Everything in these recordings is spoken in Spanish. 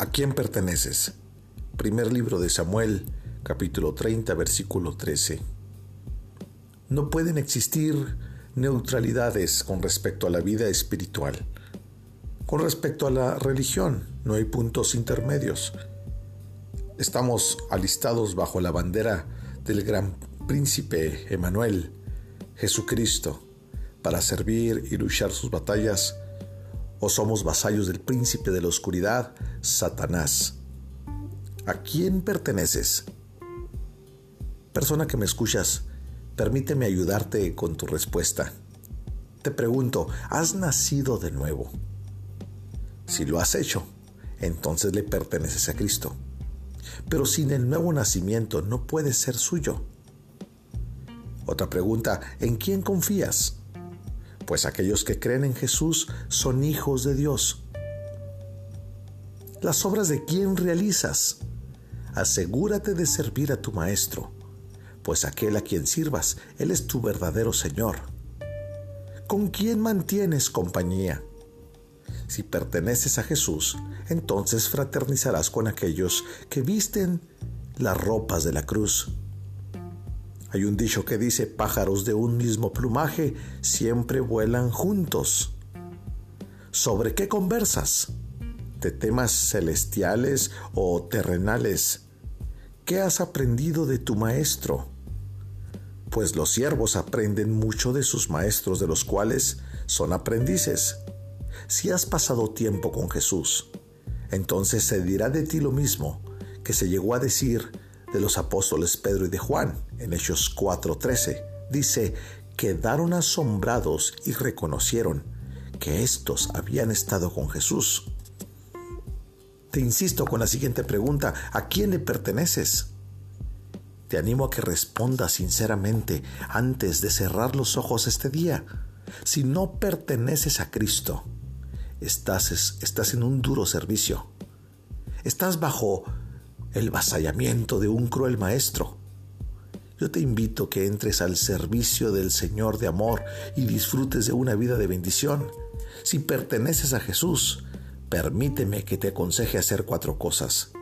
¿A quién perteneces? Primer libro de Samuel, capítulo 30, versículo 13. No pueden existir neutralidades con respecto a la vida espiritual. Con respecto a la religión, no hay puntos intermedios. Estamos alistados bajo la bandera del gran príncipe Emanuel, Jesucristo, para servir y luchar sus batallas ¿O somos vasallos del príncipe de la oscuridad, Satanás? ¿A quién perteneces? Persona que me escuchas, permíteme ayudarte con tu respuesta. Te pregunto, ¿has nacido de nuevo? Si lo has hecho, entonces le perteneces a Cristo. Pero sin el nuevo nacimiento no puedes ser suyo. Otra pregunta, ¿en quién confías? pues aquellos que creen en Jesús son hijos de Dios. Las obras de quién realizas. Asegúrate de servir a tu Maestro, pues aquel a quien sirvas, Él es tu verdadero Señor. ¿Con quién mantienes compañía? Si perteneces a Jesús, entonces fraternizarás con aquellos que visten las ropas de la cruz hay un dicho que dice, pájaros de un mismo plumaje siempre vuelan juntos. ¿Sobre qué conversas? ¿De temas celestiales o terrenales? ¿Qué has aprendido de tu maestro? Pues los siervos aprenden mucho de sus maestros, de los cuales son aprendices. Si has pasado tiempo con Jesús, entonces se dirá de ti lo mismo que se llegó a decir de los apóstoles Pedro y de Juan en Hechos 4:13. Dice, quedaron asombrados y reconocieron que éstos habían estado con Jesús. Te insisto con la siguiente pregunta, ¿a quién le perteneces? Te animo a que respondas sinceramente antes de cerrar los ojos este día. Si no perteneces a Cristo, estás, estás en un duro servicio. Estás bajo el vasallamiento de un cruel maestro. Yo te invito a que entres al servicio del Señor de amor y disfrutes de una vida de bendición. Si perteneces a Jesús, permíteme que te aconseje hacer cuatro cosas.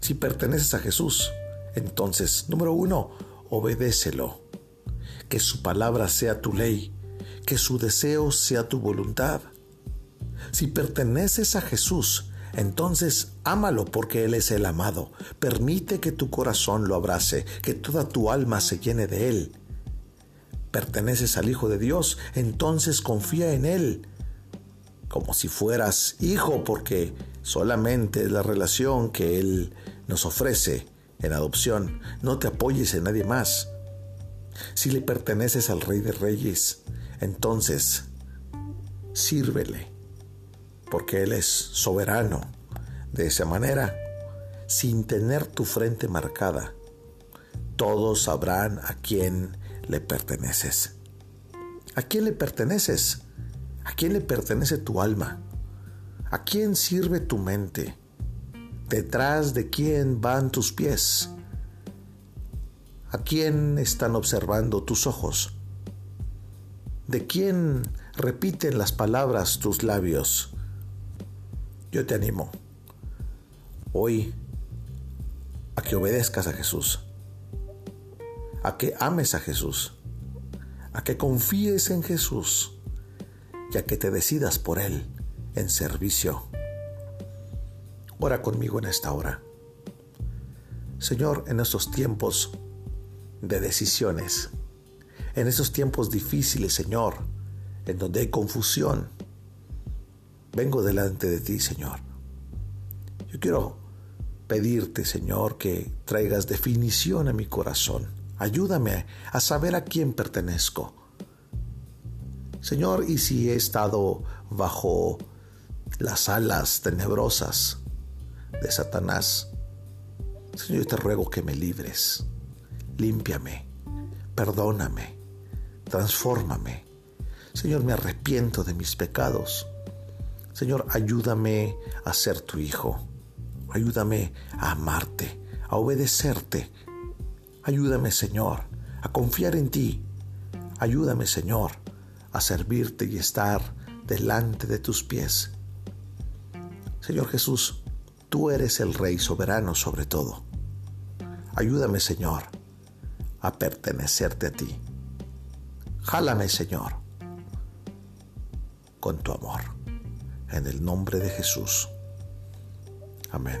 Si perteneces a Jesús, entonces, número uno, obedécelo. Que su palabra sea tu ley, que su deseo sea tu voluntad. Si perteneces a Jesús, entonces ámalo porque Él es el amado. Permite que tu corazón lo abrace, que toda tu alma se llene de Él. Perteneces al Hijo de Dios, entonces confía en Él, como si fueras hijo, porque solamente la relación que Él nos ofrece en adopción. No te apoyes en nadie más. Si le perteneces al Rey de Reyes, entonces sírvele porque Él es soberano. De esa manera, sin tener tu frente marcada, todos sabrán a quién le perteneces. ¿A quién le perteneces? ¿A quién le pertenece tu alma? ¿A quién sirve tu mente? ¿Detrás de quién van tus pies? ¿A quién están observando tus ojos? ¿De quién repiten las palabras tus labios? Yo te animo hoy a que obedezcas a Jesús, a que ames a Jesús, a que confíes en Jesús que te decidas por Él en servicio. Ora conmigo en esta hora. Señor, en estos tiempos de decisiones, en estos tiempos difíciles, Señor, en donde hay confusión, vengo delante de ti, Señor. Yo quiero pedirte, Señor, que traigas definición a mi corazón. Ayúdame a saber a quién pertenezco. Señor, y si he estado bajo las alas tenebrosas de Satanás, Señor, yo te ruego que me libres. Límpiame, perdóname, transfórmame. Señor, me arrepiento de mis pecados Señor, ayúdame a ser tu hijo. Ayúdame a amarte, a obedecerte. Ayúdame, Señor, a confiar en ti. Ayúdame, Señor, a servirte y estar delante de tus pies. Señor Jesús, tú eres el Rey soberano sobre todo. Ayúdame, Señor, a pertenecerte a ti. Jálame, Señor, con tu amor. En el nombre de Jesús. Amén.